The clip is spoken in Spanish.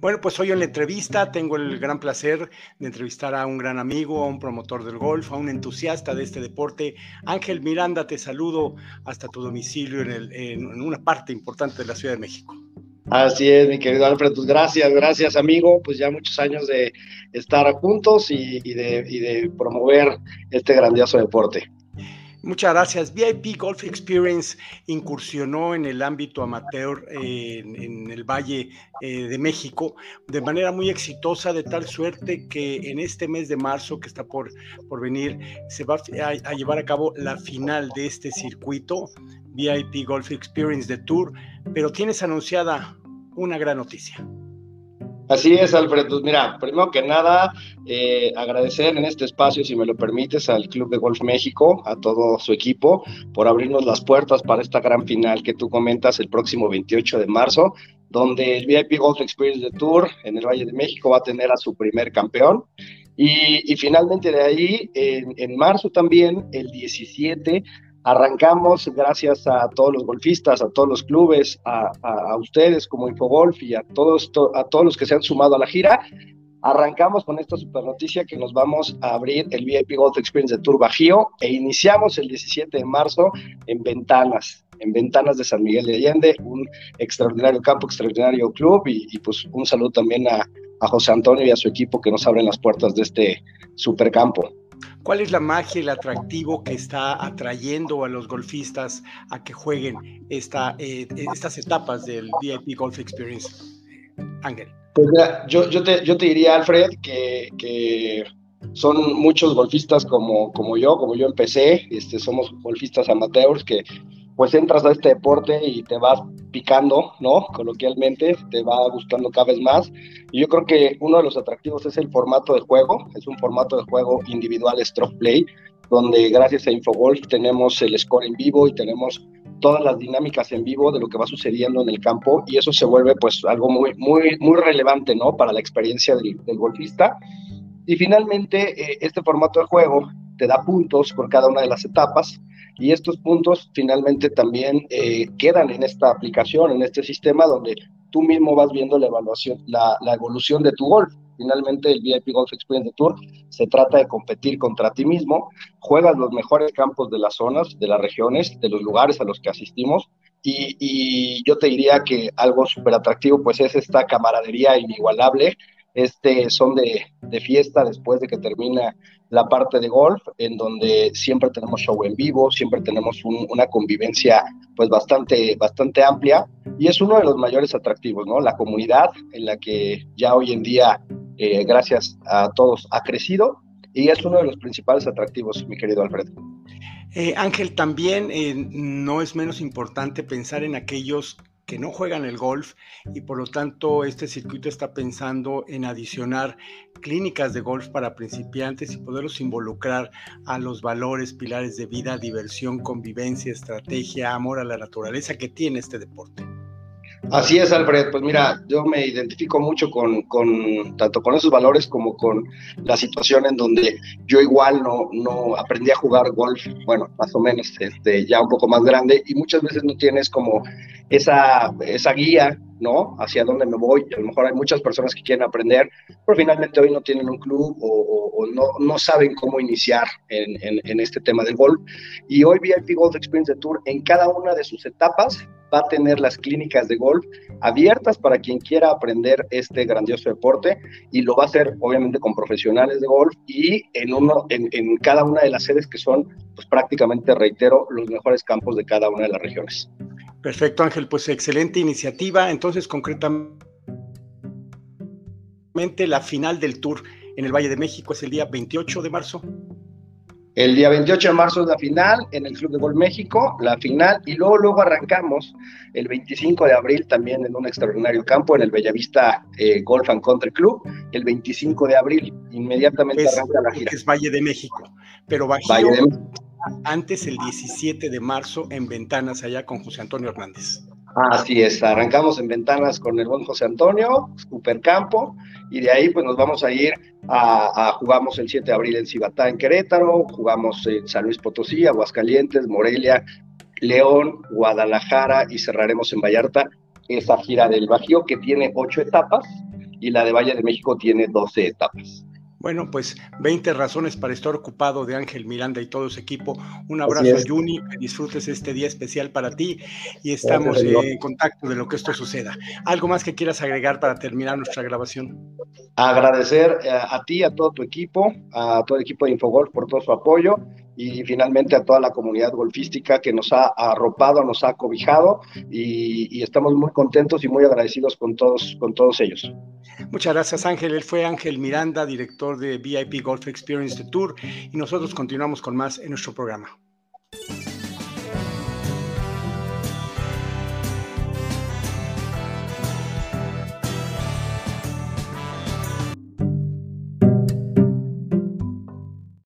Bueno, pues hoy en la entrevista tengo el gran placer de entrevistar a un gran amigo, a un promotor del golf, a un entusiasta de este deporte. Ángel Miranda, te saludo hasta tu domicilio en, en una parte importante de la Ciudad de México. Así es, mi querido Alfred, pues gracias, gracias amigo, pues ya muchos años de estar juntos y, de, y de promover este grandioso deporte. Muchas gracias. VIP Golf Experience incursionó en el ámbito amateur en, el Valle eh, de México de manera muy exitosa, de tal suerte que en este mes de marzo que está por, por venir se va a, llevar a cabo la final de este circuito, VIP Golf Experience de Tour, pero tienes anunciada una gran noticia. Así es, Alfred. Pues mira, primero que nada, eh, agradecer en este espacio, si me lo permites, al Club de Golf México, a todo su equipo, por abrirnos las puertas para esta gran final que tú comentas el próximo 28 de marzo, donde el VIP Golf Experience de Tour en el Valle de México va a tener a su primer campeón. Y, finalmente de ahí, en, en marzo también, el 17, Arrancamos gracias a todos los golfistas, a todos los clubes, a, ustedes como Infogolf y a todos, a todos los que se han sumado a la gira. Arrancamos con esta super noticia que nos vamos a abrir el VIP Golf Experience de Tour Bajío e iniciamos el 17 de marzo en Ventanas, en Ventanas de San Miguel de Allende, un extraordinario campo, extraordinario club y, pues un saludo también a, a José Antonio y a su equipo que nos abren las puertas de este super campo. ¿Cuál es la magia, el atractivo que está atrayendo a los golfistas a que jueguen eh, estas etapas del VIP Golf Experience? Ángel. Pues yo, yo, te, diría, Alfred, que, son muchos golfistas como, como yo, como yo empecé, este, somos golfistas amateurs que pues entras a este deporte y te vas picando, ¿no? Coloquialmente, te va gustando cada vez más. Y yo creo que uno de los atractivos es el formato de juego, es un formato de juego individual stroke play, donde gracias a Infogolf tenemos el score en vivo y tenemos todas las dinámicas en vivo de lo que va sucediendo en el campo y eso se vuelve pues algo muy, muy, muy relevante, ¿no? Para la experiencia del, golfista. Y finalmente, eh, este formato de juego te da puntos por cada una de las etapas y estos puntos finalmente también eh, quedan en esta aplicación, en este sistema donde tú mismo vas viendo la evaluación, la, evolución de tu golf. Finalmente el VIP Golf Experience Tour se trata de competir contra ti mismo, juegas los mejores campos de las zonas, de las regiones, de los lugares a los que asistimos y, yo te diría que algo súper atractivo pues es esta camaradería inigualable este son de, fiesta después de que termina la parte de golf, en donde siempre tenemos show en vivo, siempre tenemos una convivencia pues bastante, bastante amplia y es uno de los mayores atractivos, ¿no? La comunidad en la que ya hoy en día, eh, gracias a todos, ha crecido y es uno de los principales atractivos, mi querido Alfredo. Eh, Ángel, también eh, no es menos importante pensar en aquellos que no juegan el golf y por lo tanto este circuito está pensando en adicionar clínicas de golf para principiantes y poderlos involucrar a los valores, pilares de vida, diversión, convivencia, estrategia, amor a la naturaleza que tiene este deporte. Así es, Alfred. Pues mira, yo me identifico mucho con, con, tanto con esos valores como con la situación en donde yo igual no, no aprendí a jugar golf, bueno, más o menos este, ya un poco más grande, y muchas veces no tienes como esa, esa guía, ¿no? Hacia dónde me voy. A lo mejor hay muchas personas que quieren aprender, pero finalmente hoy no tienen un club o, no, no, saben cómo iniciar en, este tema del golf. Y hoy VIP Golf Experience Tour en cada una de sus etapas va a tener las clínicas de golf abiertas para quien quiera aprender este grandioso deporte y lo va a hacer obviamente con profesionales de golf y en, uno, en cada una de las sedes que son pues prácticamente, reitero, los mejores campos de cada una de las regiones. Perfecto, Ángel, pues excelente iniciativa. Entonces, concretamente, la final del Tour en el Valle de México es el día 28 de marzo. El día 28 de marzo es la final en el Club de Gol México, la final, y luego, luego arrancamos el 25 de abril también en un extraordinario campo en el Bellavista eh, Golf and Country Club. El 25 de abril, inmediatamente arranca la gira. Es Valle de México, pero Bajío, de antes el 17 de marzo en Ventanas, allá con José Antonio Hernández. Así es, arrancamos en Ventanas con el buen José Antonio, Supercampo, y de ahí pues nos vamos a ir a, jugamos el 7 de abril en Cibatá, en Querétaro, jugamos en San Luis Potosí, Aguascalientes, Morelia, León, Guadalajara y cerraremos en Vallarta esa gira del Bajío que tiene ocho etapas y la de Valle de México tiene 12 etapas. Bueno, pues 20 razones para estar ocupado de Ángel Miranda y todo su equipo. Un abrazo a Juni, que disfrutes este día especial para ti y estamos en contacto de lo que esto suceda. ¿Algo más que quieras agregar para terminar nuestra grabación? Agradecer eh, a, ti, a todo tu equipo, a todo el equipo de Infogolf por todo su apoyo y finalmente a toda la comunidad golfística que nos ha arropado, nos ha cobijado y, estamos muy contentos y muy agradecidos con todos, con todos ellos. Muchas gracias Ángel. Él fue Ángel Miranda, director de VIP Golf Experience Tour y nosotros continuamos con más en nuestro programa.